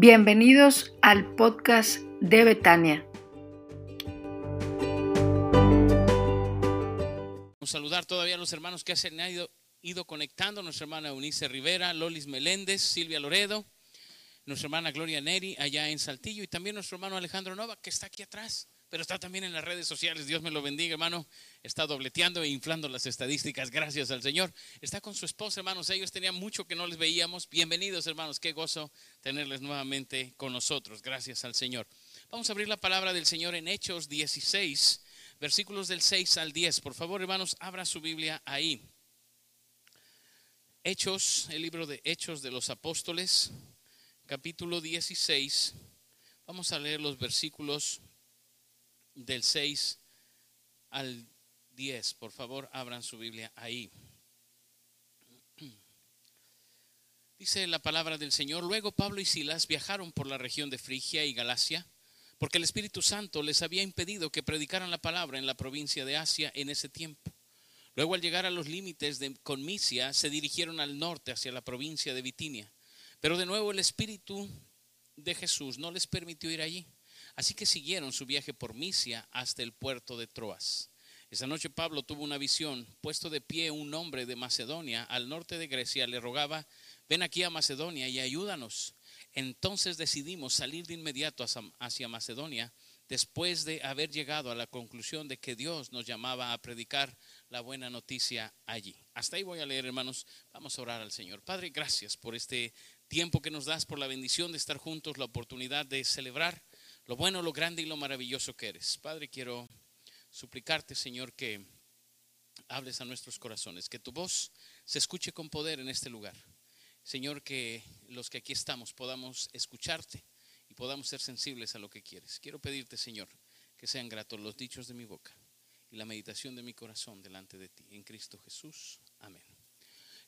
Bienvenidos al podcast de Betania. Saludar todavía a los hermanos que se han ido, ido conectando, nuestra hermana Eunice Rivera, Lolis Meléndez, Silvia Loredo, nuestra hermana Gloria Neri allá en Saltillo y también nuestro hermano Alejandro Nova que está aquí atrás pero está también en las redes sociales. Dios me lo bendiga, hermano. Está dobleteando e inflando las estadísticas. Gracias al Señor. Está con su esposa, hermanos. Ellos tenían mucho que no les veíamos. Bienvenidos, hermanos. Qué gozo tenerles nuevamente con nosotros. Gracias al Señor. Vamos a abrir la palabra del Señor en Hechos 16, versículos del 6 al 10. Por favor, hermanos, abra su Biblia ahí. Hechos, el libro de Hechos de los Apóstoles, capítulo 16. Vamos a leer los versículos del 6 al 10. Por favor, abran su Biblia ahí. Dice la palabra del Señor, luego Pablo y Silas viajaron por la región de Frigia y Galacia, porque el Espíritu Santo les había impedido que predicaran la palabra en la provincia de Asia en ese tiempo. Luego al llegar a los límites de Conmisia, se dirigieron al norte hacia la provincia de Bitinia. Pero de nuevo el Espíritu de Jesús no les permitió ir allí. Así que siguieron su viaje por Misia hasta el puerto de Troas. Esa noche Pablo tuvo una visión. Puesto de pie un hombre de Macedonia, al norte de Grecia, le rogaba, ven aquí a Macedonia y ayúdanos. Entonces decidimos salir de inmediato hacia Macedonia, después de haber llegado a la conclusión de que Dios nos llamaba a predicar la buena noticia allí. Hasta ahí voy a leer, hermanos. Vamos a orar al Señor. Padre, gracias por este tiempo que nos das, por la bendición de estar juntos, la oportunidad de celebrar lo bueno, lo grande y lo maravilloso que eres. Padre, quiero suplicarte, Señor, que hables a nuestros corazones, que tu voz se escuche con poder en este lugar. Señor, que los que aquí estamos podamos escucharte y podamos ser sensibles a lo que quieres. Quiero pedirte, Señor, que sean gratos los dichos de mi boca y la meditación de mi corazón delante de ti. En Cristo Jesús. Amén.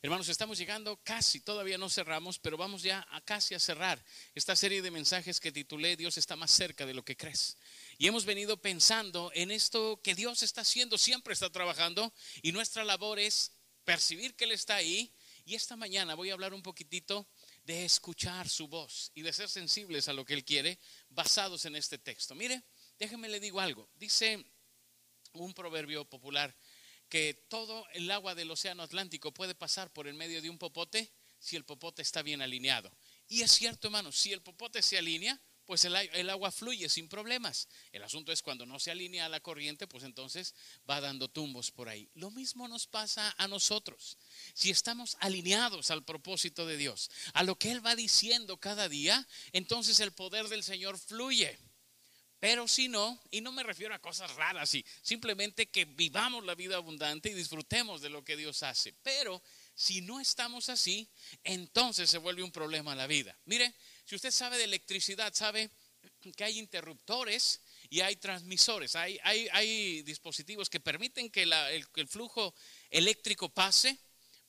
Hermanos, estamos llegando casi, todavía no cerramos, pero vamos ya a casi a cerrar esta serie de mensajes que titulé Dios está más cerca de lo que crees. Y hemos venido pensando en esto que Dios está haciendo, siempre está trabajando y nuestra labor es percibir que Él está ahí. Y esta mañana voy a hablar un poquitito de escuchar su voz y de ser sensibles a lo que Él quiere, basados en este texto. Mire, déjeme le digo algo. Dice un proverbio popular que todo el agua del océano Atlántico puede pasar por el medio de un popote si el popote está bien alineado. Y es cierto, hermano, si el popote se alinea, pues el, el, agua fluye sin problemas. El asunto es cuando no se alinea a la corriente, pues entonces va dando tumbos por ahí. Lo mismo nos pasa a nosotros. Si estamos alineados al propósito de Dios, a lo que Él va diciendo cada día, entonces el poder del Señor fluye. Pero si no, y no me refiero a cosas raras, simplemente que vivamos la vida abundante y disfrutemos de lo que Dios hace. Pero si no estamos así, entonces se vuelve un problema la vida. Mire, si usted sabe de electricidad, sabe que hay interruptores y hay transmisores, hay, hay, dispositivos que permiten que el flujo eléctrico pase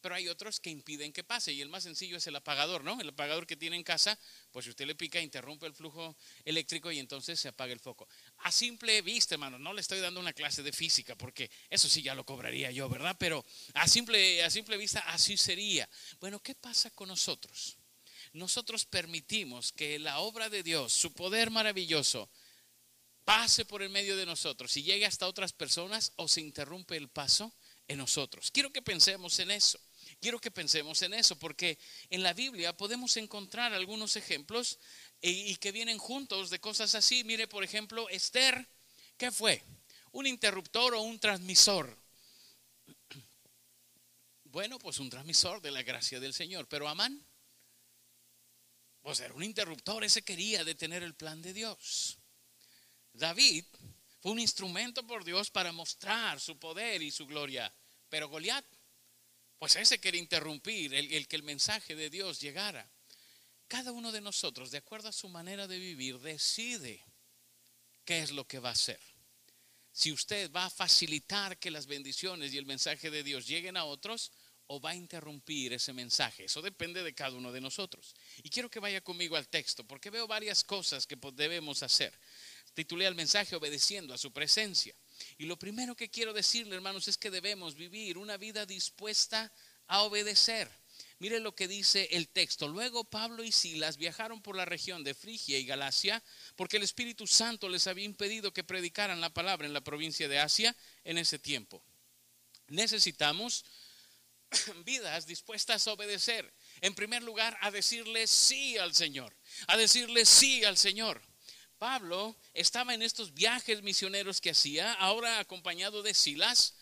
pero hay otros que impiden que pase. Y el más sencillo es el apagador, ¿no? El apagador que tiene en casa, pues si usted le pica, interrumpe el flujo eléctrico y entonces se apaga el foco. A simple vista, hermano, no le estoy dando una clase de física, porque eso sí ya lo cobraría yo, ¿verdad? Pero a simple, a simple vista así sería. Bueno, ¿qué pasa con nosotros? Nosotros permitimos que la obra de Dios, su poder maravilloso, pase por el medio de nosotros y llegue hasta otras personas o se interrumpe el paso en nosotros. Quiero que pensemos en eso. Quiero que pensemos en eso, porque en la Biblia podemos encontrar algunos ejemplos y, que vienen juntos de cosas así. Mire, por ejemplo, Esther, ¿qué fue? ¿Un interruptor o un transmisor? Bueno, pues un transmisor de la gracia del Señor. Pero Amán, pues era un interruptor, ese quería detener el plan de Dios. David fue un instrumento por Dios para mostrar su poder y su gloria. Pero Goliat pues ese quiere interrumpir el, que el mensaje de Dios llegara. Cada uno de nosotros, de acuerdo a su manera de vivir, decide qué es lo que va a hacer. Si usted va a facilitar que las bendiciones y el mensaje de Dios lleguen a otros o va a interrumpir ese mensaje. Eso depende de cada uno de nosotros. Y quiero que vaya conmigo al texto porque veo varias cosas que debemos hacer. Titulé al mensaje obedeciendo a su presencia. Y lo primero que quiero decirle, hermanos, es que debemos vivir una vida dispuesta a obedecer. Mire lo que dice el texto. Luego Pablo y Silas viajaron por la región de Frigia y Galacia porque el Espíritu Santo les había impedido que predicaran la palabra en la provincia de Asia en ese tiempo. Necesitamos vidas dispuestas a obedecer. En primer lugar, a decirle sí al Señor. A decirle sí al Señor. Pablo estaba en estos viajes misioneros que hacía, ahora acompañado de Silas,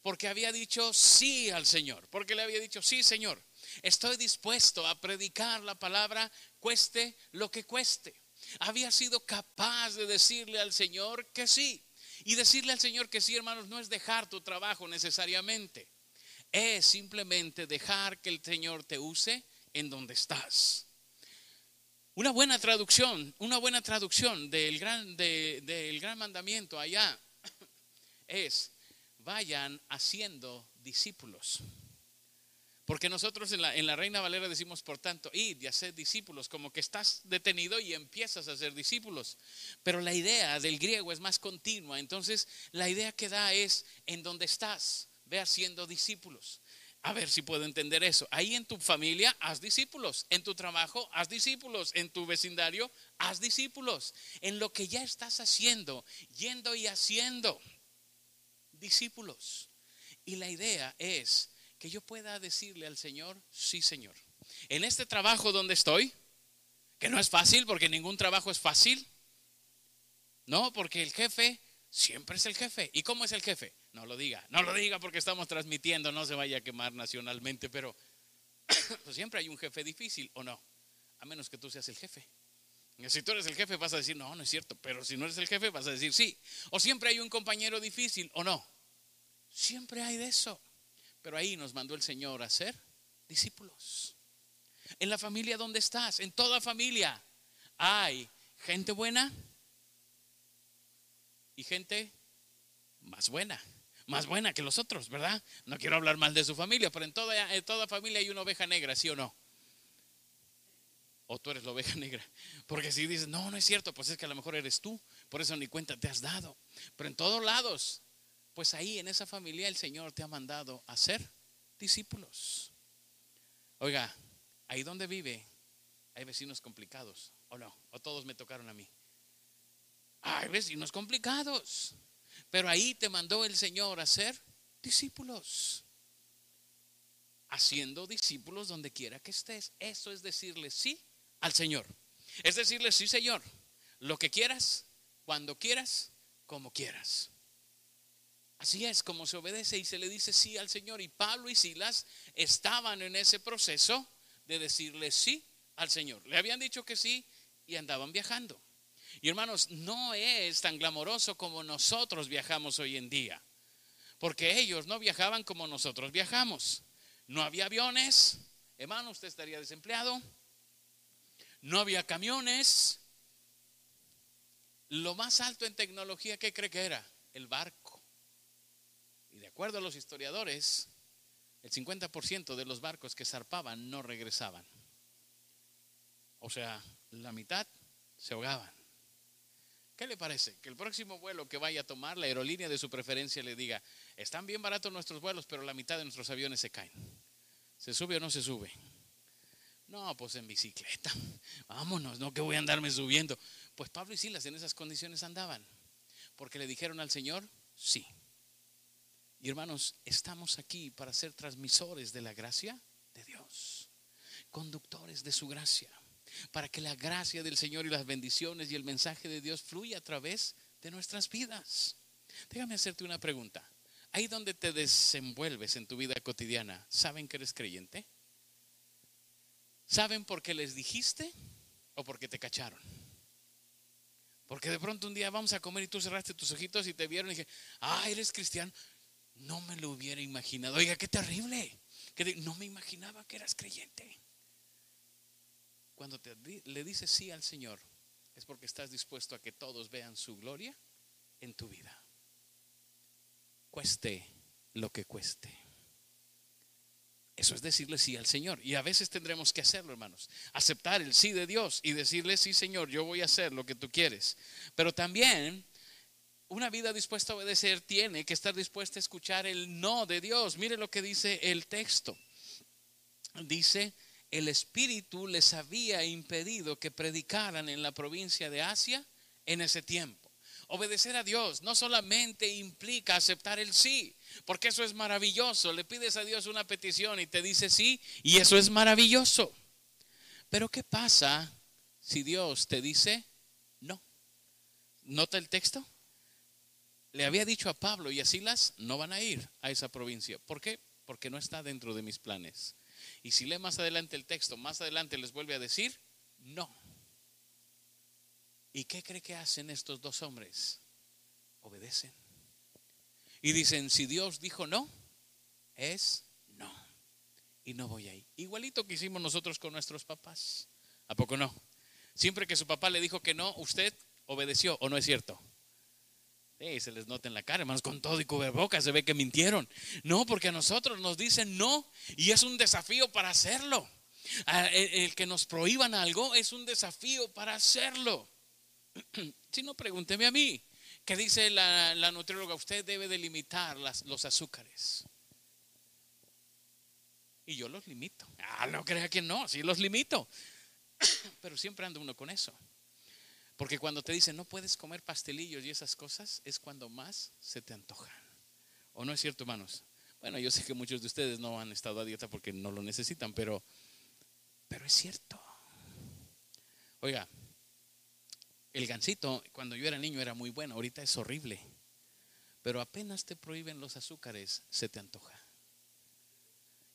porque había dicho sí al Señor. Porque le había dicho, sí, Señor Estoy dispuesto a predicar la palabra, cueste lo que cueste. Había sido capaz de decirle al Señor que sí. Y decirle al Señor que sí, hermanos, no es dejar tu trabajo necesariamente. Es simplemente dejar que el Señor te use en donde estás. Una buena traducción, una buena traducción del gran, del gran mandamiento allá es, vayan haciendo discípulos. Porque nosotros en la, en la, Reina Valera decimos, por tanto, id y haced discípulos, como que estás detenido y empiezas a hacer discípulos. Pero la idea del griego es más continua. Entonces, la idea que da es, en donde estás, ve haciendo discípulos. A ver si puedo entender eso. Ahí en tu familia, haz discípulos. En tu trabajo, haz discípulos. En tu vecindario, haz discípulos. En lo que ya estás haciendo, yendo y haciendo discípulos. Y la idea es que yo pueda decirle al Señor, sí Señor. En este trabajo donde estoy, que no es fácil porque ningún trabajo es fácil, no, porque el jefe siempre es el jefe. ¿Y cómo es el jefe? No lo diga, no lo diga porque estamos transmitiendo, no se vaya a quemar nacionalmente, pero pues siempre hay un jefe difícil, ¿o no? A menos que tú seas el jefe. Si tú eres el jefe vas a decir, no, no es cierto, pero si no eres el jefe vas a decir, sí. O siempre hay un compañero difícil, ¿o no? Siempre hay de eso. Pero ahí nos mandó el Señor a ser discípulos. En la familia donde estás, en toda familia, hay gente buena y gente más buena, más buena que los otros, ¿verdad? No quiero hablar mal de su familia, pero en toda, toda familia hay una oveja negra, ¿sí o no? O tú eres la oveja negra. Porque si dices, no, no es cierto, pues es que a lo mejor eres tú, por eso ni cuenta te has dado. Pero en todos lados pues ahí en esa familia el Señor te ha mandado a ser discípulos. Oiga, ahí donde vive hay vecinos complicados, ¿o no? ¿O todos me tocaron a mí? Hay vecinos complicados, pero ahí te mandó el Señor a ser discípulos. Haciendo discípulos donde quiera que estés. Eso es decirle sí al Señor. Es decirle sí, Señor, lo que quieras, cuando quieras, como quieras. Así es como se obedece y se le dice sí al Señor. Y Pablo y Silas estaban en ese proceso de decirle sí al Señor. Le habían dicho que sí y andaban viajando. Y hermanos, no es tan glamoroso como nosotros viajamos hoy en día. Porque ellos no viajaban como nosotros viajamos. No había aviones. Hermano, usted estaría desempleado. No había camiones. Lo más alto en tecnología, ¿qué cree que era? El barco. Y de acuerdo a los historiadores, el 50% de los barcos que zarpaban no regresaban. O sea, la mitad se ahogaban. ¿Qué le parece? Que el próximo vuelo que vaya a tomar, la aerolínea de su preferencia le diga, están bien baratos nuestros vuelos, pero la mitad de nuestros aviones se caen. ¿Se sube o no se sube? No, pues en bicicleta. Vámonos, no que voy a andarme subiendo. Pues Pablo y Silas en esas condiciones andaban. Porque le dijeron al Señor, sí. Y hermanos, estamos aquí para ser transmisores de la gracia de Dios, conductores de su gracia, para que la gracia del Señor y las bendiciones y el mensaje de Dios fluya a través de nuestras vidas. Déjame hacerte una pregunta. Ahí donde te desenvuelves en tu vida cotidiana, ¿saben que eres creyente? ¿Saben por qué les dijiste o porque te cacharon? Porque de pronto un día vamos a comer y tú cerraste tus ojitos y te vieron y dije, ah, eres cristiano. No me lo hubiera imaginado. Oiga, qué terrible. Que no me imaginaba que eras creyente. Cuando te, le dices sí al Señor, es porque estás dispuesto a que todos vean su gloria en tu vida. Cueste lo que cueste. Eso es decirle sí al Señor. Y a veces tendremos que hacerlo, hermanos. Aceptar el sí de Dios y decirle, sí, Señor, yo voy a hacer lo que tú quieres. Pero también una vida dispuesta a obedecer tiene que estar dispuesta a escuchar el no de Dios. Mire lo que dice el texto. dice, el Espíritu les había impedido que predicaran en la provincia de Asia en ese tiempo. Obedecer a Dios no solamente implica aceptar el sí, porque eso es maravilloso. Le pides a Dios una petición y te dice sí, y eso es maravilloso. Pero ¿qué pasa si Dios te dice no? ¿Nota el texto? Le había dicho a Pablo y a Silas, no van a ir a esa provincia. ¿Por qué? Porque no está dentro de mis planes. Y si lee más adelante el texto, más adelante les vuelve a decir, no. ¿Y qué cree que hacen estos dos hombres? Obedecen. Y dicen, si Dios dijo no, es no. Y no voy ahí. Igualito que hicimos nosotros con nuestros papás. ¿A poco no? Siempre que su papá le dijo que no, usted obedeció, ¿o no es cierto? Sí, se les nota en la cara, hermanos, con todo y cubrebocas se ve que mintieron. No, porque a nosotros nos dicen no y es un desafío para hacerlo. El, que nos prohíban algo es un desafío para hacerlo. Si no, pregúnteme a mí. ¿Qué dice la, la nutrióloga? Usted debe delimitar los azúcares. Y yo los limito. Ah, no crea que no, sí los limito. Pero siempre anda uno con eso. Porque cuando te dicen no puedes comer pastelillos y esas cosas, es cuando más se te antojan. ¿O no es cierto, hermanos? Bueno, yo sé que muchos de ustedes no han estado a dieta porque no lo necesitan, pero, pero es cierto. Oiga, el gansito cuando yo era niño era muy bueno, ahorita es horrible. Pero apenas te prohíben los azúcares, se te antoja.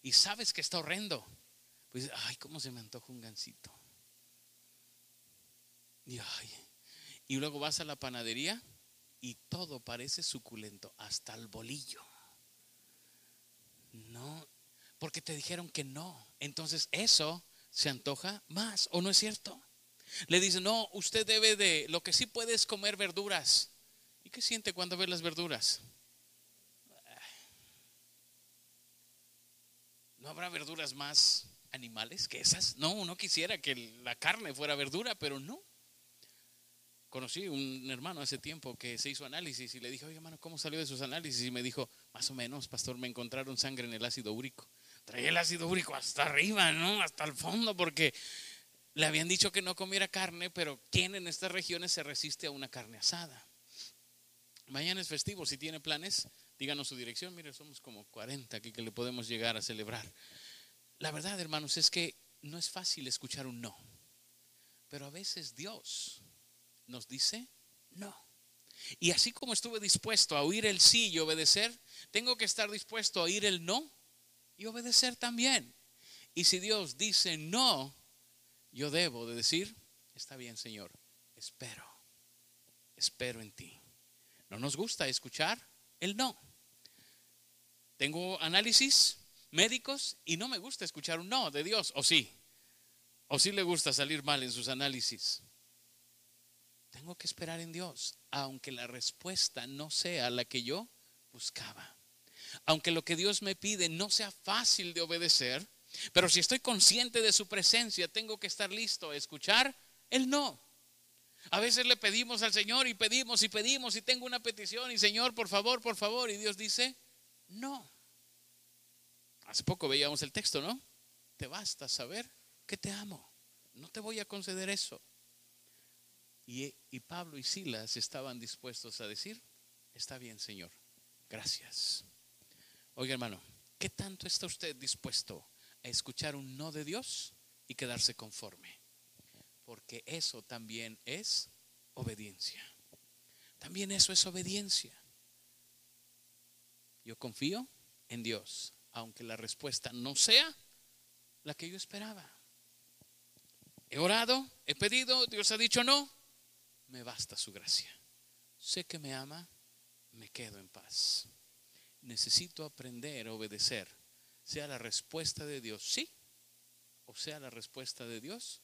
Y sabes que está horrendo. Pues, ay, ¿cómo se me antoja un gansito? Y, luego vas a la panadería y todo parece suculento, hasta el bolillo. No, porque te dijeron que no. Entonces eso se antoja más, ¿o no es cierto? Le dicen, no, usted debe de, lo que sí puede es comer verduras. ¿Y qué siente cuando ve las verduras? ¿No habrá verduras más animales que esas? No, uno quisiera que la carne fuera verdura, pero no conocí un hermano hace tiempo que se hizo análisis y le dije, oye hermano, ¿cómo salió de sus análisis? Y me dijo, más o menos, pastor, me encontraron sangre en el ácido úrico. Traía el ácido úrico hasta arriba, ¿no? Hasta el fondo, porque le habían dicho que no comiera carne, pero ¿quién en estas regiones se resiste a una carne asada? Mañana es festivo, si tiene planes, díganos su dirección. Mire, somos como 40 aquí que le podemos llegar a celebrar. La verdad, hermanos, es que no es fácil escuchar un no, pero a veces Dios nos dice no. Y así como estuve dispuesto a oír el sí y obedecer, tengo que estar dispuesto a oír el no y obedecer también. Y si Dios dice no, yo debo de decir, está bien Señor, espero, espero en ti. No nos gusta escuchar el no. Tengo análisis médicos y no me gusta escuchar un no de Dios, o sí, o sí le gusta salir mal en sus análisis. Tengo que esperar en Dios, aunque la respuesta no sea la que yo buscaba. Aunque lo que Dios me pide no sea fácil de obedecer, pero si estoy consciente de su presencia, tengo que estar listo a escuchar el no. A veces le pedimos al Señor y pedimos y pedimos y tengo una petición y Señor, por favor, por favor, y Dios dice, no. Hace poco veíamos el texto, ¿no? Te basta saber que te amo. No te voy a conceder eso. Y, Pablo y Silas estaban dispuestos a decir, está bien, Señor, gracias. Oiga, hermano, ¿qué tanto está usted dispuesto a escuchar un no de Dios y quedarse conforme? Porque eso también es obediencia. También eso es obediencia. Yo confío en Dios, aunque la respuesta no sea la que yo esperaba. He orado, he pedido, Dios ha dicho no, me basta su gracia. Sé que me ama, me quedo en paz. Necesito aprender a obedecer, sea la respuesta de Dios sí o sea la respuesta de Dios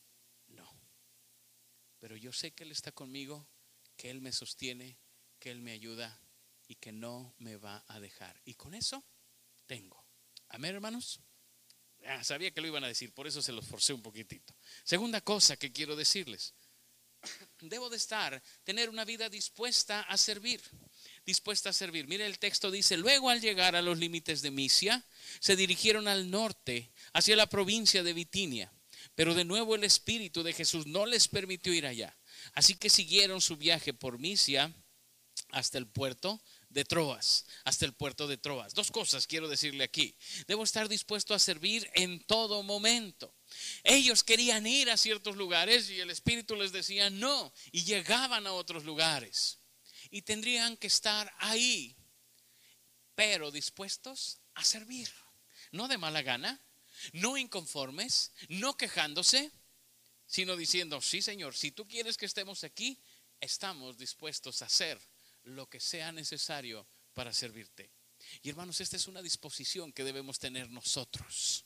no. Pero yo sé que Él está conmigo, que Él me sostiene, que Él me ayuda y que no me va a dejar. Y con eso tengo. Amén, hermanos. sabía que lo iban a decir, por eso se los forcé un poquitito. Segunda cosa que quiero decirles debo de estar, tener una vida dispuesta a servir. dispuesta a servir. Mire, el texto dice, luego al llegar a los límites de Misia, se dirigieron al norte, hacia la provincia de Bitinia. Pero de nuevo el Espíritu de Jesús no les permitió ir allá. Así que siguieron su viaje por Misia hasta el puerto de Troas, hasta el puerto de Troas. Dos cosas quiero decirle aquí. Debo estar dispuesto a servir en todo momento. Ellos querían ir a ciertos lugares y el Espíritu les decía no, y llegaban a otros lugares. Y tendrían que estar ahí, pero dispuestos a servir. No de mala gana, no inconformes, no quejándose, sino diciendo, sí Señor, si tú quieres que estemos aquí, estamos dispuestos a hacer lo que sea necesario para servirte. Y hermanos, esta es una disposición que debemos tener nosotros.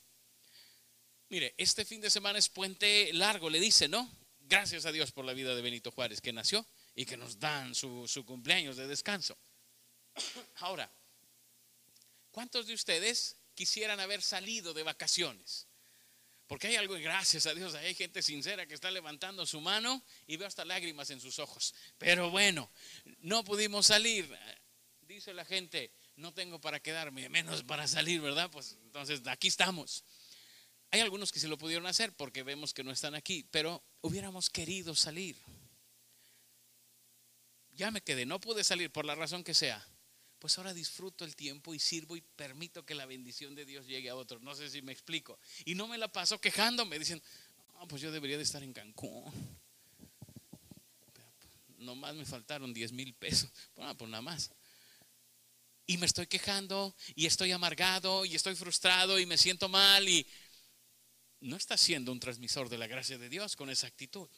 Mire, este fin de semana es puente largo, le dice, ¿no? Gracias a Dios por la vida de Benito Juárez que nació y que nos dan su, cumpleaños de descanso. Ahora, ¿cuántos de ustedes quisieran haber salido de vacaciones? Porque hay algo, gracias a Dios, hay gente sincera que está levantando su mano y veo hasta lágrimas en sus ojos. Pero bueno, no pudimos salir. Dice la gente, no tengo para quedarme, menos para salir, ¿verdad? Pues entonces aquí estamos. Hay algunos que sí lo pudieron hacer porque vemos que no están aquí, pero hubiéramos querido salir. Ya me quedé, no pude salir por la razón que sea. Pues ahora disfruto el tiempo y sirvo y permito que la bendición de Dios llegue a otros. No sé si me explico. Y no me la paso quejándome, diciendo, ah, pues yo debería de estar en Cancún. nomás me faltaron 10 mil pesos. Bueno, pues nada más y me estoy quejando y estoy amargado y estoy frustrado y me siento mal y no está siendo un transmisor de la gracia de Dios con esa actitud.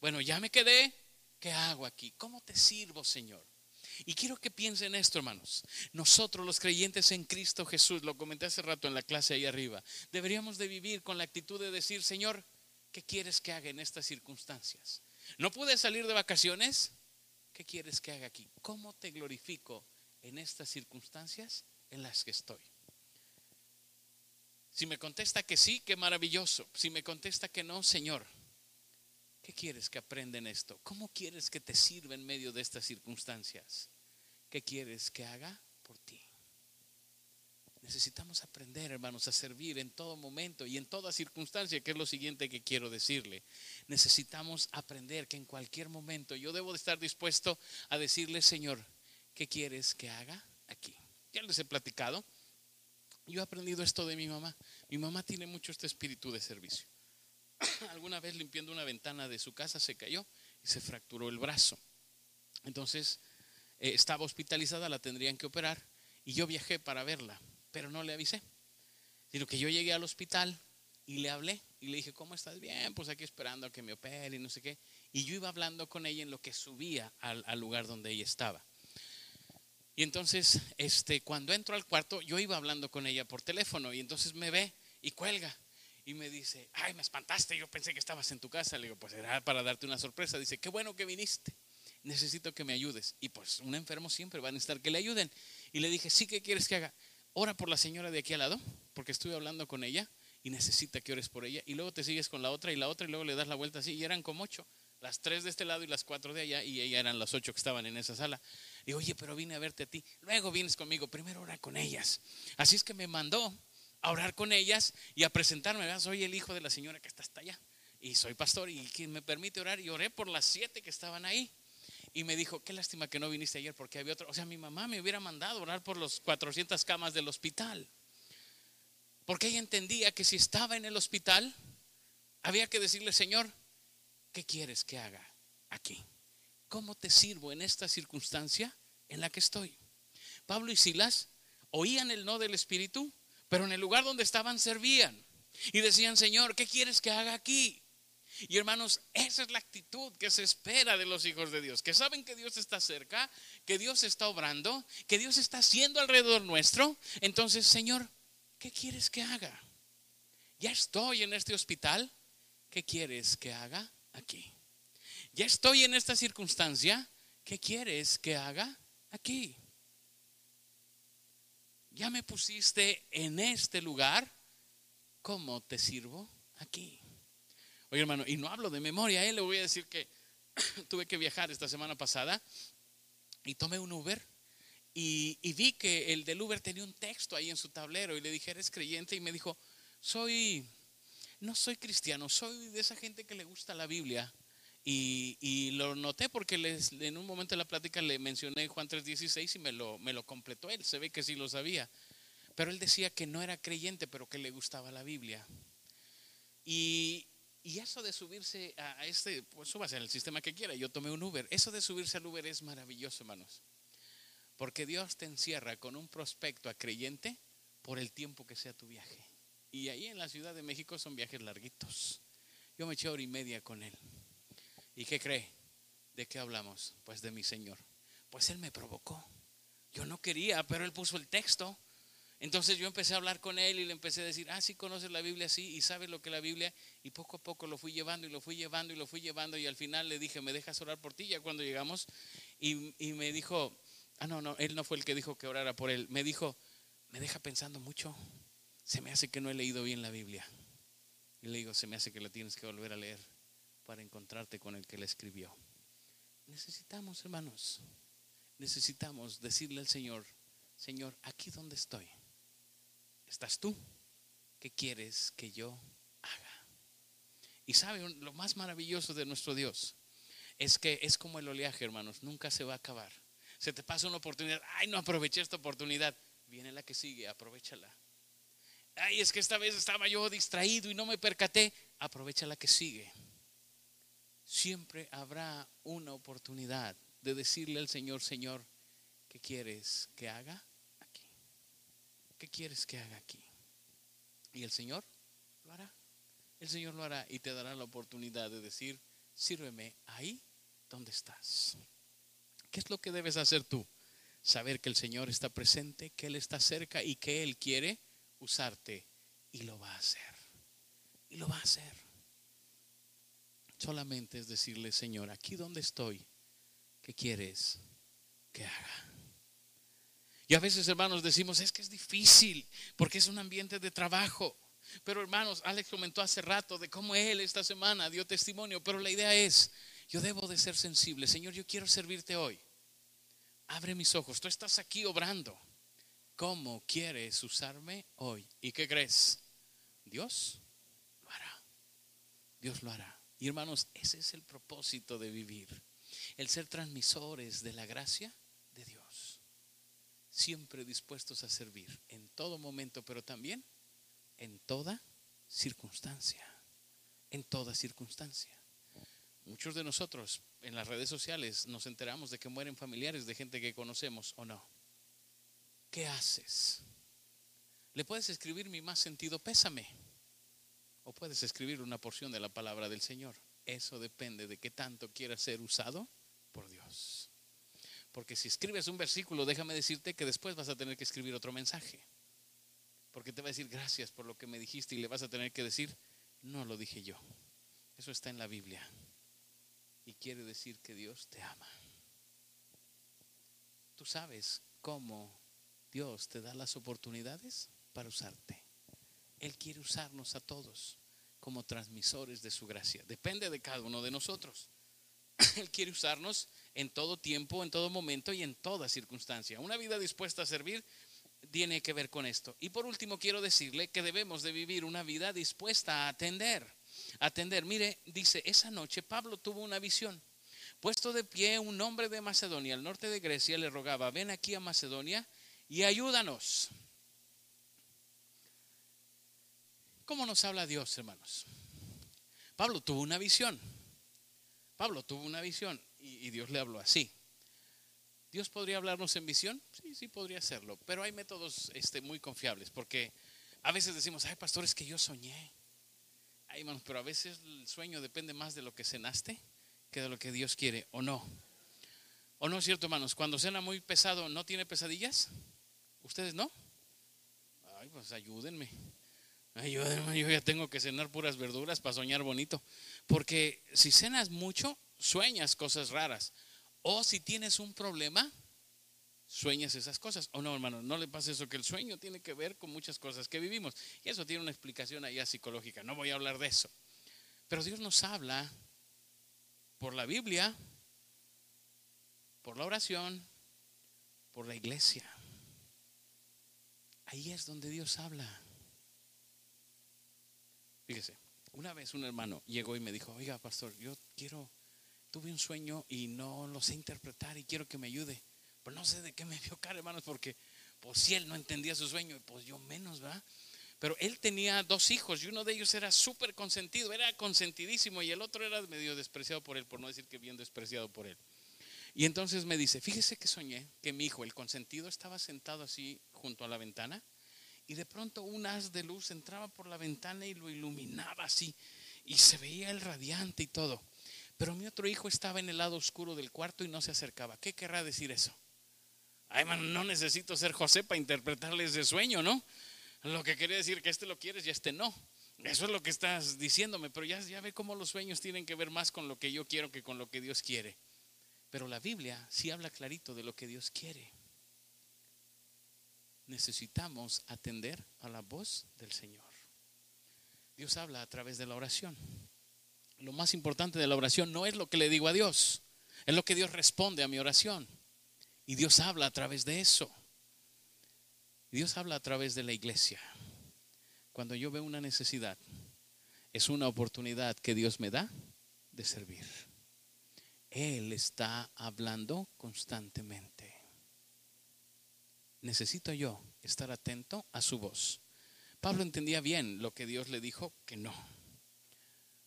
Bueno, ya me quedé, ¿qué hago aquí? ¿Cómo te sirvo, Señor? Y quiero que piensen esto, hermanos. Nosotros los creyentes en Cristo Jesús, lo comenté hace rato en la clase ahí arriba, deberíamos de vivir con la actitud de decir, Señor, ¿qué quieres que haga en estas circunstancias? ¿No pude salir de vacaciones? ¿Qué quieres que haga aquí? ¿Cómo te glorifico en estas circunstancias en las que estoy? Si me contesta que sí, qué maravilloso. Si me contesta que no, Señor, ¿qué quieres que aprenda en esto? ¿Cómo quieres que te sirva en medio de estas circunstancias? ¿Qué quieres que haga por ti? Necesitamos aprender, hermanos, a servir en todo momento y en toda circunstancia, que es lo siguiente que quiero decirle. Necesitamos aprender que en cualquier momento yo debo de estar dispuesto a decirle, Señor, ¿qué quieres que haga aquí? Ya les he platicado yo he aprendido esto de mi mamá. Mi mamá tiene mucho este espíritu de servicio. Alguna vez limpiando una ventana de su casa se cayó y se fracturó el brazo. Entonces eh, estaba hospitalizada, la tendrían que operar y yo viajé para verla, pero no le avisé. Sino que yo llegué al hospital y le hablé y le dije, ¿cómo estás? Bien, pues aquí esperando a que me opere y no sé qué. Y yo iba hablando con ella en lo que subía al lugar donde ella estaba. Y entonces, este, cuando entro al cuarto, yo iba hablando con ella por teléfono y entonces me ve y cuelga y me dice, ay, me espantaste, yo pensé que estabas en tu casa. Le digo, pues era para darte una sorpresa. Dice, qué bueno que viniste, necesito que me ayudes. Y pues un enfermo siempre va a necesitar que le ayuden. Y le dije, sí, ¿qué quieres que haga? Ora por la señora de aquí al lado, porque estuve hablando con ella y necesita que ores por ella. Y luego te sigues con la otra y la otra y luego le das la vuelta así. Y eran como ocho, las tres de este lado y las cuatro de allá y ella eran las ocho que estaban en esa sala. Y oye, pero vine a verte a ti. Luego vienes conmigo. Primero ora con ellas. Así es que me mandó a orar con ellas y a presentarme. Soy el hijo de la señora que está hasta allá. Y soy pastor y quien me permite orar. Y oré por las siete que estaban ahí. Y me dijo, qué lástima que no viniste ayer porque había otro. O sea, mi mamá me hubiera mandado orar por los 400 camas del hospital. Porque ella entendía que si estaba en el hospital, había que decirle, Señor, ¿qué quieres que haga aquí? ¿cómo te sirvo en esta circunstancia en la que estoy? Pablo y Silas oían el no del Espíritu, pero en el lugar donde estaban servían. Y decían, Señor, ¿qué quieres que haga aquí? Y hermanos, esa es la actitud que se espera de los hijos de Dios, que saben que Dios está cerca, que Dios está obrando, que Dios está haciendo alrededor nuestro. Entonces, Señor, ¿qué quieres que haga? Ya estoy en este hospital, ¿qué quieres que haga aquí? ya estoy en esta circunstancia, ¿qué quieres que haga aquí? Ya me pusiste en este lugar, ¿cómo te sirvo aquí? Oye hermano, y no hablo de memoria, ¿eh? le voy a decir que tuve que viajar esta semana pasada y tomé un Uber y, y vi que el del Uber tenía un texto ahí en su tablero y le dije, ¿eres creyente? Y me dijo, soy, no soy cristiano, soy de esa gente que le gusta la Biblia. Y, lo noté porque en un momento de la plática le mencioné Juan 3:16 y me lo, completó él, se ve que sí lo sabía. Pero él decía que no era creyente, pero que le gustaba la Biblia. Y, y eso de subirse a, este, pues súbase al sistema que quiera, yo tomé un Uber. Eso de subirse al Uber es maravilloso, hermanos. Porque Dios te encierra con un prospecto a creyente por el tiempo que sea tu viaje. Y ahí en la Ciudad de México son viajes larguitos. Yo me eché hora y media con él. ¿Y qué cree? ¿De qué hablamos? Pues de mi Señor. Pues Él me provocó. Yo no quería, pero Él puso el texto. Entonces yo empecé a hablar con Él y le empecé a decir, ah, sí conoces la Biblia, sí, y sabes lo que la Biblia, y poco a poco lo fui llevando y lo fui llevando y lo fui llevando, y al final le dije, ¿me dejas orar por ti? Ya cuando llegamos, y, y me dijo, ah, no, no, Él no fue el que dijo que orara por Él, me dijo, me deja pensando mucho, se me hace que no he leído bien la Biblia. Y le digo, se me hace que la tienes que volver a leer para encontrarte con el que la escribió. Necesitamos, hermanos, necesitamos decirle al Señor, Señor, aquí donde estoy, ¿estás tú? ¿Qué quieres que yo haga? Y sabe, lo más maravilloso de nuestro Dios es que es como el oleaje, hermanos, nunca se va a acabar. Se te pasa una oportunidad, ay, no aproveché esta oportunidad, viene la que sigue, aprovechala. Ay, es que esta vez estaba yo distraído y no me percaté, aprovecha la que sigue siempre habrá una oportunidad de decirle al Señor, Señor, ¿qué quieres que haga aquí? ¿Qué quieres que haga aquí? Y el Señor lo hará. El Señor lo hará y te dará la oportunidad de decir, sírveme ahí donde estás. ¿Qué es lo que debes hacer tú? Saber que el Señor está presente, que Él está cerca y que Él quiere usarte y lo va a hacer. Y lo va a hacer. Solamente es decirle, Señor, aquí donde estoy, ¿qué quieres que haga? Y a veces, hermanos, decimos, es que es difícil, porque es un ambiente de trabajo. Pero hermanos, Alex comentó hace rato de cómo él esta semana dio testimonio, pero la idea es, yo debo de ser sensible. Señor, yo quiero servirte hoy. Abre mis ojos, tú estás aquí obrando. ¿Cómo quieres usarme hoy? ¿Y qué crees? Dios lo hará. Dios lo hará. Y hermanos, ese es el propósito de vivir, el ser transmisores de la gracia de Dios, siempre dispuestos a servir en todo momento, pero también en toda circunstancia, en toda circunstancia. Muchos de nosotros en las redes sociales nos enteramos de que mueren familiares de gente que conocemos o no. ¿Qué haces? Le puedes escribir mi más sentido pésame o puedes escribir una porción de la palabra del Señor. Eso depende de qué tanto quieras ser usado por Dios. Porque si escribes un versículo, déjame decirte que después vas a tener que escribir otro mensaje. Porque te va a decir gracias por lo que me dijiste y le vas a tener que decir, no lo dije yo. Eso está en la Biblia. Y quiere decir que Dios te ama. Tú sabes cómo Dios te da las oportunidades para usarte. Él quiere usarnos a todos como transmisores de su gracia. Depende de cada uno de nosotros. Él quiere usarnos en todo tiempo, en todo momento y en toda circunstancia. Una vida dispuesta a servir tiene que ver con esto. Y por último quiero decirle que debemos de vivir una vida dispuesta a atender. Atender. Mire, dice, esa noche Pablo tuvo una visión. Puesto de pie un hombre de Macedonia, al norte de Grecia, le rogaba, ven aquí a Macedonia y ayúdanos. ¿Cómo nos habla Dios, hermanos? Pablo tuvo una visión. Pablo tuvo una visión y, Dios le habló así. ¿Dios podría hablarnos en visión? Sí, sí podría hacerlo, pero hay métodos este, muy confiables, porque a veces decimos, ay, pastores, que yo soñé. Ay, hermanos, pero a veces el sueño depende más de lo que cenaste que de lo que Dios quiere, ¿o no? ¿O no es cierto, hermanos? Cuando cena muy pesado, ¿no tiene pesadillas? ¿Ustedes no? Ay, pues ayúdenme. Yo, yo ya tengo que cenar puras verduras para soñar bonito. Porque si cenas mucho, sueñas cosas raras. O si tienes un problema, sueñas esas cosas. O no, hermano, no le pasa eso, que el sueño tiene que ver con muchas cosas que vivimos. Y eso tiene una explicación allá psicológica. No voy a hablar de eso. Pero Dios nos habla por la Biblia, por la oración, por la iglesia. Ahí es donde Dios habla. Fíjese, una vez un hermano llegó y me dijo, oiga, pastor, yo quiero, tuve un sueño y no lo sé interpretar y quiero que me ayude. Pero no sé de qué me dio cara, hermanos, porque pues si él no entendía su sueño, pues yo menos, ¿verdad? Pero él tenía dos hijos y uno de ellos era súper consentido, era consentidísimo y el otro era medio despreciado por él, por no decir que bien despreciado por él. Y entonces me dice, fíjese que soñé que mi hijo, el consentido, estaba sentado así junto a la ventana y de pronto un haz de luz entraba por la ventana y lo iluminaba así y se veía el radiante y todo. Pero mi otro hijo estaba en el lado oscuro del cuarto y no se acercaba. ¿Qué querrá decir eso? Ay, man, no necesito ser José para interpretarle ese sueño, ¿no? Lo que quería decir que este lo quieres y este no. Eso es lo que estás diciéndome, pero ya, ya ve cómo los sueños tienen que ver más con lo que yo quiero que con lo que Dios quiere. Pero la Biblia sí habla clarito de lo que Dios quiere. Necesitamos atender a la voz del Señor. Dios habla a través de la oración. Lo más importante de la oración no es lo que le digo a Dios, es lo que Dios responde a mi oración. Y Dios habla a través de eso. Dios habla a través de la iglesia. Cuando yo veo una necesidad, es una oportunidad que Dios me da de servir. Él está hablando constantemente. Necesito yo estar atento a su voz. Pablo entendía bien lo que Dios le dijo que no,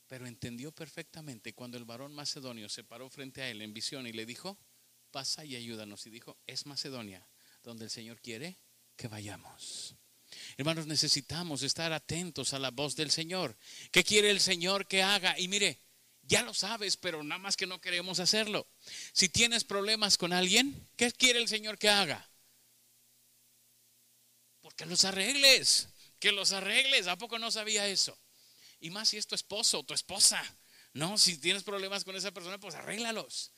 pero entendió perfectamente cuando el varón macedonio se paró frente a él en visión y le dijo, pasa y ayúdanos. Y dijo, es Macedonia, donde el Señor quiere que vayamos. Hermanos, necesitamos estar atentos a la voz del Señor. ¿Qué quiere el Señor que haga? Y mire, ya lo sabes, pero nada más que no queremos hacerlo. Si tienes problemas con alguien, ¿qué quiere el Señor que haga? Porque los arregles, que los arregles. ¿A poco no sabía eso? Y más si es tu esposo o tu esposa. No, si tienes problemas con esa persona, pues arréglalos.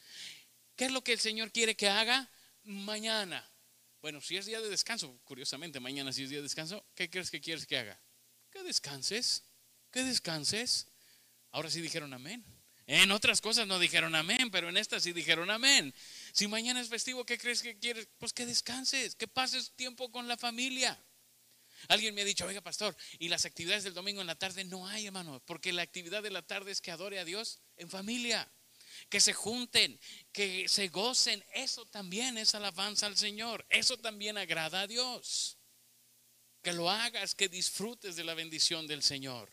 ¿Qué es lo que el Señor quiere que haga? Mañana. Bueno, si es día de descanso, curiosamente, mañana si es día de descanso, ¿qué crees que quieres que haga? Que descanses, que descanses. Ahora sí dijeron amén. En otras cosas no dijeron amén, pero en esta sí dijeron amén. Si mañana es festivo, ¿qué crees que quieres? Pues que descanses, que pases tiempo con la familia. Alguien me ha dicho, oiga pastor, ¿y las actividades del domingo en la tarde? No hay, hermano, porque la actividad de la tarde es que adore a Dios en familia que se junten, que se gocen. Eso también es alabanza al Señor. Eso también agrada a Dios. Que lo hagas, que disfrutes de la bendición del Señor.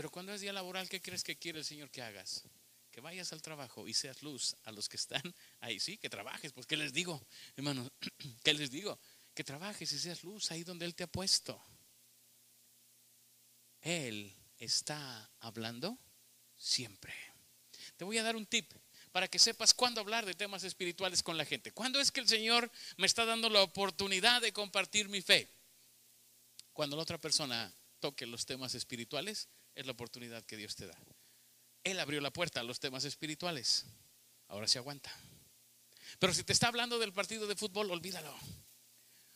Pero cuando es día laboral, ¿qué crees que quiere el Señor que hagas? Que vayas al trabajo y seas luz a los que están ahí. Sí, que trabajes. Pues, ¿qué les digo, hermano? ¿Qué les digo? Que trabajes y seas luz ahí donde Él te ha puesto. Él está hablando siempre. Te voy a dar un tip para que sepas cuándo hablar de temas espirituales con la gente. ¿Cuándo es que el Señor me está dando la oportunidad de compartir mi fe? Cuando la otra persona toque los temas espirituales, es la oportunidad que Dios te da. Él abrió la puerta a los temas espirituales. Ahora se aguanta. Pero si te está hablando del partido de fútbol, olvídalo.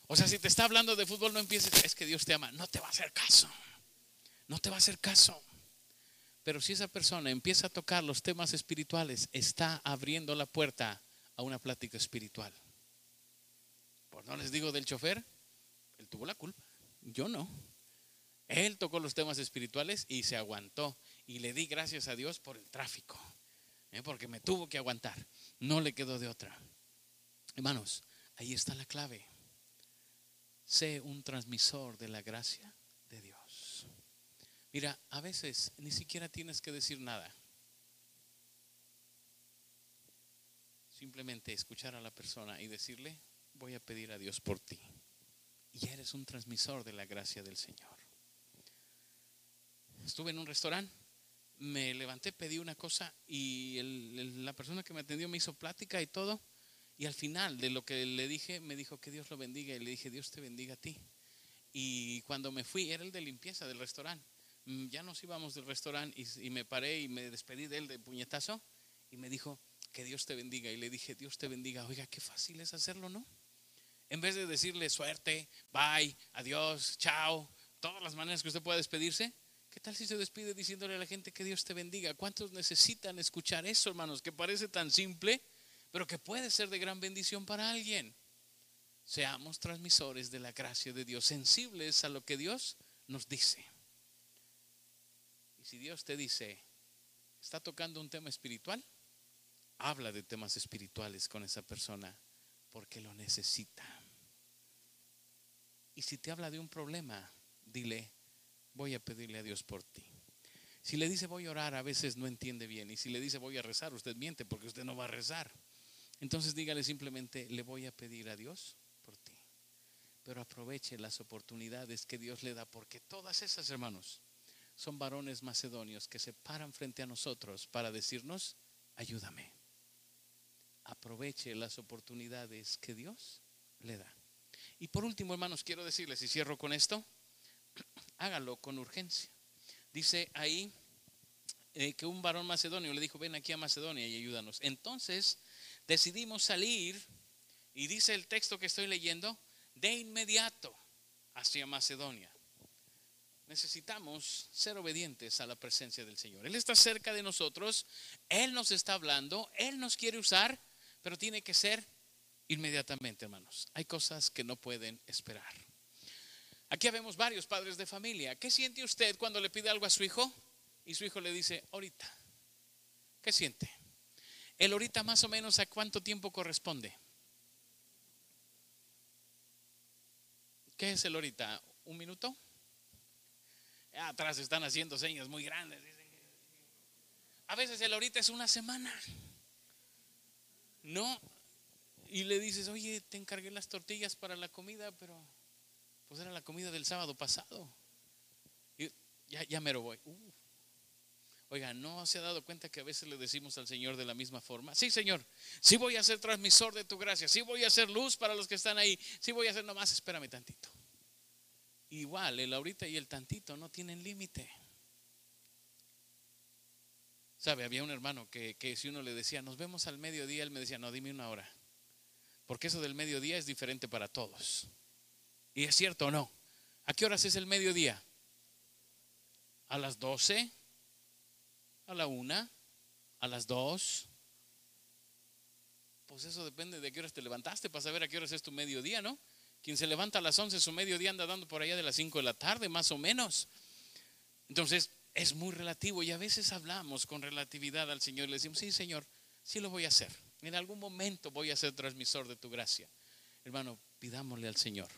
O sea, si te está hablando de fútbol, no empieces, es que Dios te ama. No te va a hacer caso. No te va a hacer caso. Pero si esa persona empieza a tocar los temas espirituales, está abriendo la puerta a una plática espiritual. Pues no les digo del chofer, él tuvo la culpa, yo no. Él tocó los temas espirituales y se aguantó. Y le di gracias a Dios por el tráfico, ¿eh? porque me tuvo que aguantar. No le quedó de otra. Hermanos, ahí está la clave. Sé un transmisor de la gracia de Dios. Mira, a veces ni siquiera tienes que decir nada. Simplemente escuchar a la persona y decirle, voy a pedir a Dios por ti. Y eres un transmisor de la gracia del Señor. Estuve en un restaurante, me levanté, pedí una cosa y la persona que me atendió me hizo plática y todo. Y al final de lo que le dije, me dijo que Dios lo bendiga. Y le dije, Dios te bendiga a ti. Y cuando me fui, era el de limpieza del restaurante. Mm, ya nos íbamos del restaurante y, me paré y me despedí de él de puñetazo y me dijo, que Dios te bendiga. Y le dije, Dios te bendiga. Oiga, qué fácil es hacerlo, ¿no? En vez de decirle suerte, bye, adiós, chao, todas las maneras que usted pueda despedirse, ¿qué tal si se despide diciéndole a la gente que Dios te bendiga? ¿Cuántos necesitan escuchar eso, hermanos? Que parece tan simple, pero que puede ser de gran bendición para alguien. Seamos transmisores de la gracia de Dios, sensibles a lo que Dios nos dice. Y si Dios te dice, está tocando un tema espiritual, habla de temas espirituales con esa persona porque lo necesita. Y si te habla de un problema, dile, voy a pedirle a Dios por ti. Si le dice voy a orar, a veces no entiende bien. Y si le dice voy a rezar, usted miente porque usted no va a rezar. Entonces dígale simplemente, le voy a pedir a Dios por ti. Pero aproveche las oportunidades que Dios le da, porque todas esas, hermanos, son varones macedonios que se paran frente a nosotros para decirnos, ayúdame. Aproveche las oportunidades que Dios le da. Y por último, hermanos, quiero decirles, y cierro con esto, hágalo con urgencia. Dice ahí eh, que un varón macedonio le dijo, ven aquí a Macedonia y ayúdanos. Entonces decidimos salir, y dice el texto que estoy leyendo, de inmediato hacia Macedonia. Necesitamos ser obedientes a la presencia del Señor. Él está cerca de nosotros, Él nos está hablando, Él nos quiere usar, pero tiene que ser inmediatamente, hermanos. Hay cosas que no pueden esperar. Aquí vemos varios padres de familia. ¿Qué siente usted cuando le pide algo a su hijo y su hijo le dice, ahorita? ¿Qué siente? El ahorita más o menos a cuánto tiempo corresponde. ¿Qué es el ahorita? ¿Un minuto? Atrás están haciendo señas muy grandes. A veces el ahorita es una semana. No. Y le dices, oye, te encargué las tortillas para la comida, pero pues era la comida del sábado pasado. Y ya, ya me lo voy. Uh. Oiga, ¿no se ha dado cuenta que a veces le decimos al Señor de la misma forma? Sí, Señor, sí voy a ser transmisor de tu gracia, sí voy a ser luz para los que están ahí, sí voy a ser nomás, espérame tantito. Igual, el ahorita y el tantito no tienen límite. ¿Sabe? Había un hermano que, que si uno le decía, nos vemos al mediodía, él me decía, no, dime una hora. Porque eso del mediodía es diferente para todos. ¿Y es cierto o no? ¿A qué horas es el mediodía? ¿A las 12? ¿A la 1? ¿A las 2? Pues eso depende de qué horas te levantaste para saber a qué horas es tu mediodía, ¿no? Quien se levanta a las 11, su mediodía anda dando por allá de las 5 de la tarde, más o menos. Entonces, es muy relativo y a veces hablamos con relatividad al Señor y le decimos, sí, Señor, sí lo voy a hacer. En algún momento voy a ser transmisor de tu gracia. Hermano, pidámosle al Señor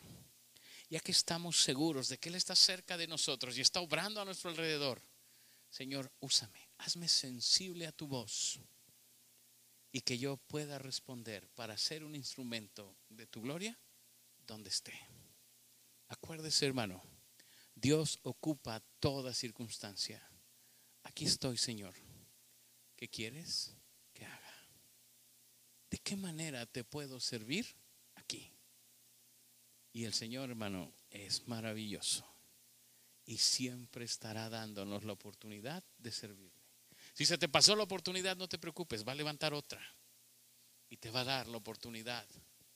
ya que estamos seguros de que Él está cerca de nosotros y está obrando a nuestro alrededor, Señor, úsame, hazme sensible a tu voz y que yo pueda responder para ser un instrumento de tu gloria donde esté. Acuérdese, hermano, Dios ocupa toda circunstancia. Aquí estoy, Señor. ¿Qué quieres que haga? ¿De qué manera te puedo servir? Y el Señor, hermano, es maravilloso. Y siempre estará dándonos la oportunidad de servirle. Si se te pasó la oportunidad, no te preocupes, va a levantar otra. Y te va a dar la oportunidad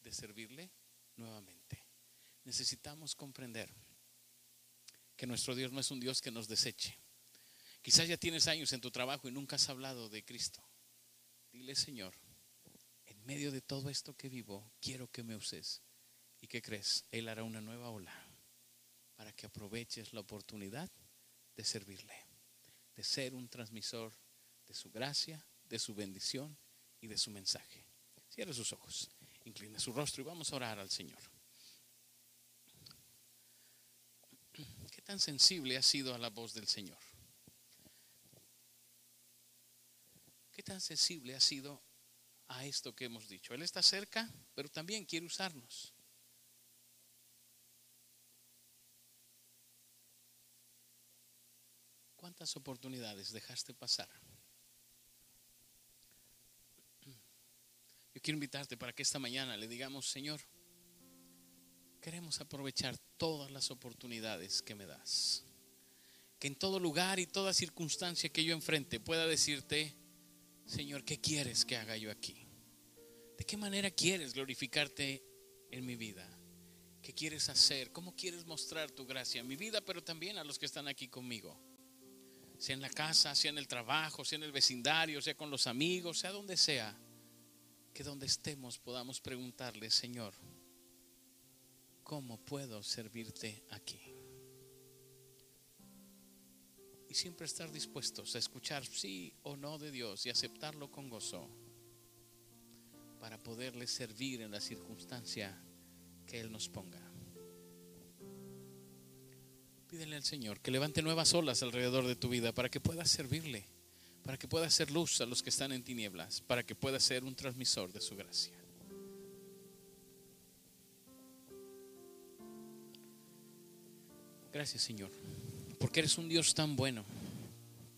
de servirle nuevamente. Necesitamos comprender que nuestro Dios no es un Dios que nos deseche. Quizás ya tienes años en tu trabajo y nunca has hablado de Cristo. Dile, Señor, en medio de todo esto que vivo, quiero que me uses ¿Y qué crees? Él hará una nueva ola para que aproveches la oportunidad de servirle, de ser un transmisor de su gracia, de su bendición y de su mensaje. Cierre sus ojos, incline su rostro y vamos a orar al Señor. ¿Qué tan sensible ha sido a la voz del Señor? ¿Qué tan sensible ha sido a esto que hemos dicho? Él está cerca, pero también quiere usarnos. ¿Cuántas oportunidades dejaste pasar? Yo quiero invitarte para que esta mañana le digamos, Señor, queremos aprovechar todas las oportunidades que me das. Que en todo lugar y toda circunstancia que yo enfrente pueda decirte, Señor, ¿qué quieres que haga yo aquí? ¿De qué manera quieres glorificarte en mi vida? ¿Qué quieres hacer? ¿Cómo quieres mostrar tu gracia en mi vida, pero también a los que están aquí conmigo? Sea en la casa, sea en el trabajo, sea en el vecindario, sea con los amigos, sea donde sea. que donde estemos podamos preguntarle, Señor, ¿cómo puedo servirte aquí? Y siempre estar dispuestos a escuchar sí o no de Dios y aceptarlo con gozo para poderle servir en la circunstancia que Él nos ponga. Pídele al Señor que levante nuevas olas alrededor de tu vida para que puedas servirle, para que puedas hacer luz a los que están en tinieblas, para que puedas ser un transmisor de su gracia. Gracias Señor, porque eres un Dios tan bueno,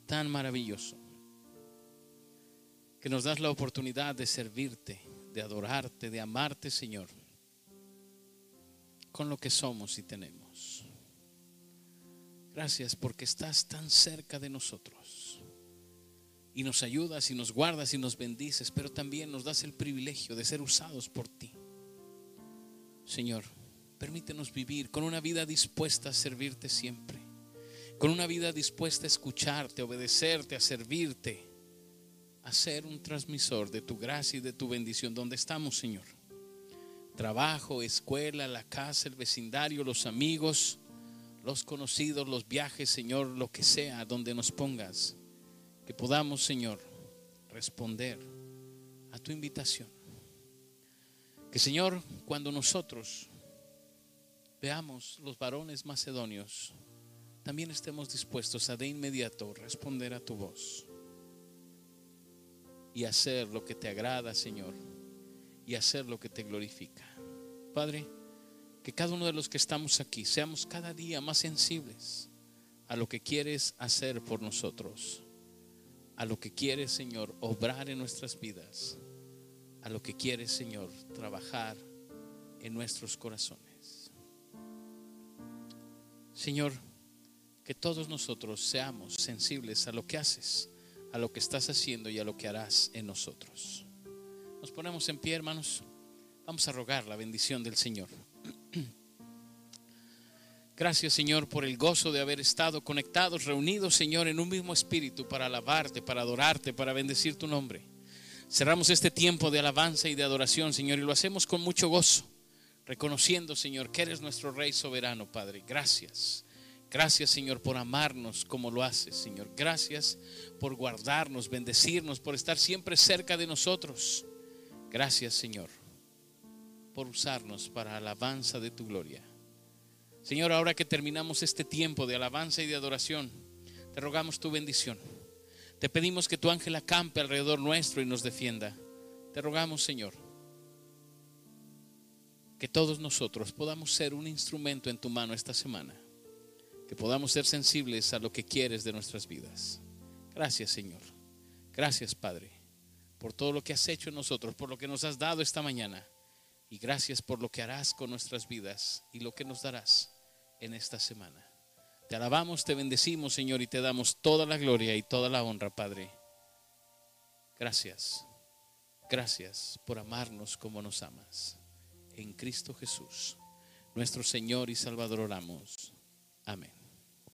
tan maravilloso, que nos das la oportunidad de servirte, de adorarte, de amarte Señor, con lo que somos y tenemos. Gracias porque estás tan cerca de nosotros y nos ayudas y nos guardas y nos bendices, pero también nos das el privilegio de ser usados por ti. Señor, permítenos vivir con una vida dispuesta a servirte siempre, con una vida dispuesta a escucharte, a obedecerte, a servirte, a ser un transmisor de tu gracia y de tu bendición donde estamos, Señor. Trabajo, escuela, la casa, el vecindario, los amigos, los conocidos, los viajes, Señor, lo que sea, donde nos pongas, que podamos, Señor, responder a tu invitación. Que, Señor, cuando nosotros veamos los varones macedonios, también estemos dispuestos a de inmediato responder a tu voz y hacer lo que te agrada, Señor, y hacer lo que te glorifica. Padre, que cada uno de los que estamos aquí seamos cada día más sensibles a lo que quieres hacer por nosotros, a lo que quieres, Señor, obrar en nuestras vidas, a lo que quieres, Señor, trabajar en nuestros corazones. Señor, que todos nosotros seamos sensibles a lo que haces, a lo que estás haciendo y a lo que harás en nosotros. Nos ponemos en pie, hermanos. Vamos a rogar la bendición del Señor. Gracias, Señor, por el gozo de haber estado conectados, reunidos, Señor, en un mismo espíritu para alabarte, para adorarte, para bendecir tu nombre. Cerramos este tiempo de alabanza y de adoración, Señor, y lo hacemos con mucho gozo reconociendo, Señor, que eres nuestro Rey soberano, Padre. Gracias. Gracias, Señor, por amarnos como lo haces, Señor. Gracias por guardarnos, bendecirnos, por estar siempre cerca de nosotros. Gracias, Señor, por usarnos para alabanza de tu gloria. Señor, ahora que terminamos este tiempo de alabanza y de adoración, te rogamos tu bendición. Te pedimos que tu ángel acampe alrededor nuestro y nos defienda. Te rogamos, Señor, que todos nosotros podamos ser un instrumento en tu mano esta semana, que podamos ser sensibles a lo que quieres de nuestras vidas. Gracias Señor, gracias Padre, por todo lo que has hecho en nosotros, por lo que nos has dado esta mañana, y gracias por lo que harás con nuestras vidas y lo que nos darás en esta semana. Te alabamos, te bendecimos Señor y te damos toda la gloria y toda la honra Padre. Gracias, gracias por amarnos como nos amas en Cristo Jesús, nuestro Señor y Salvador oramos. Amén.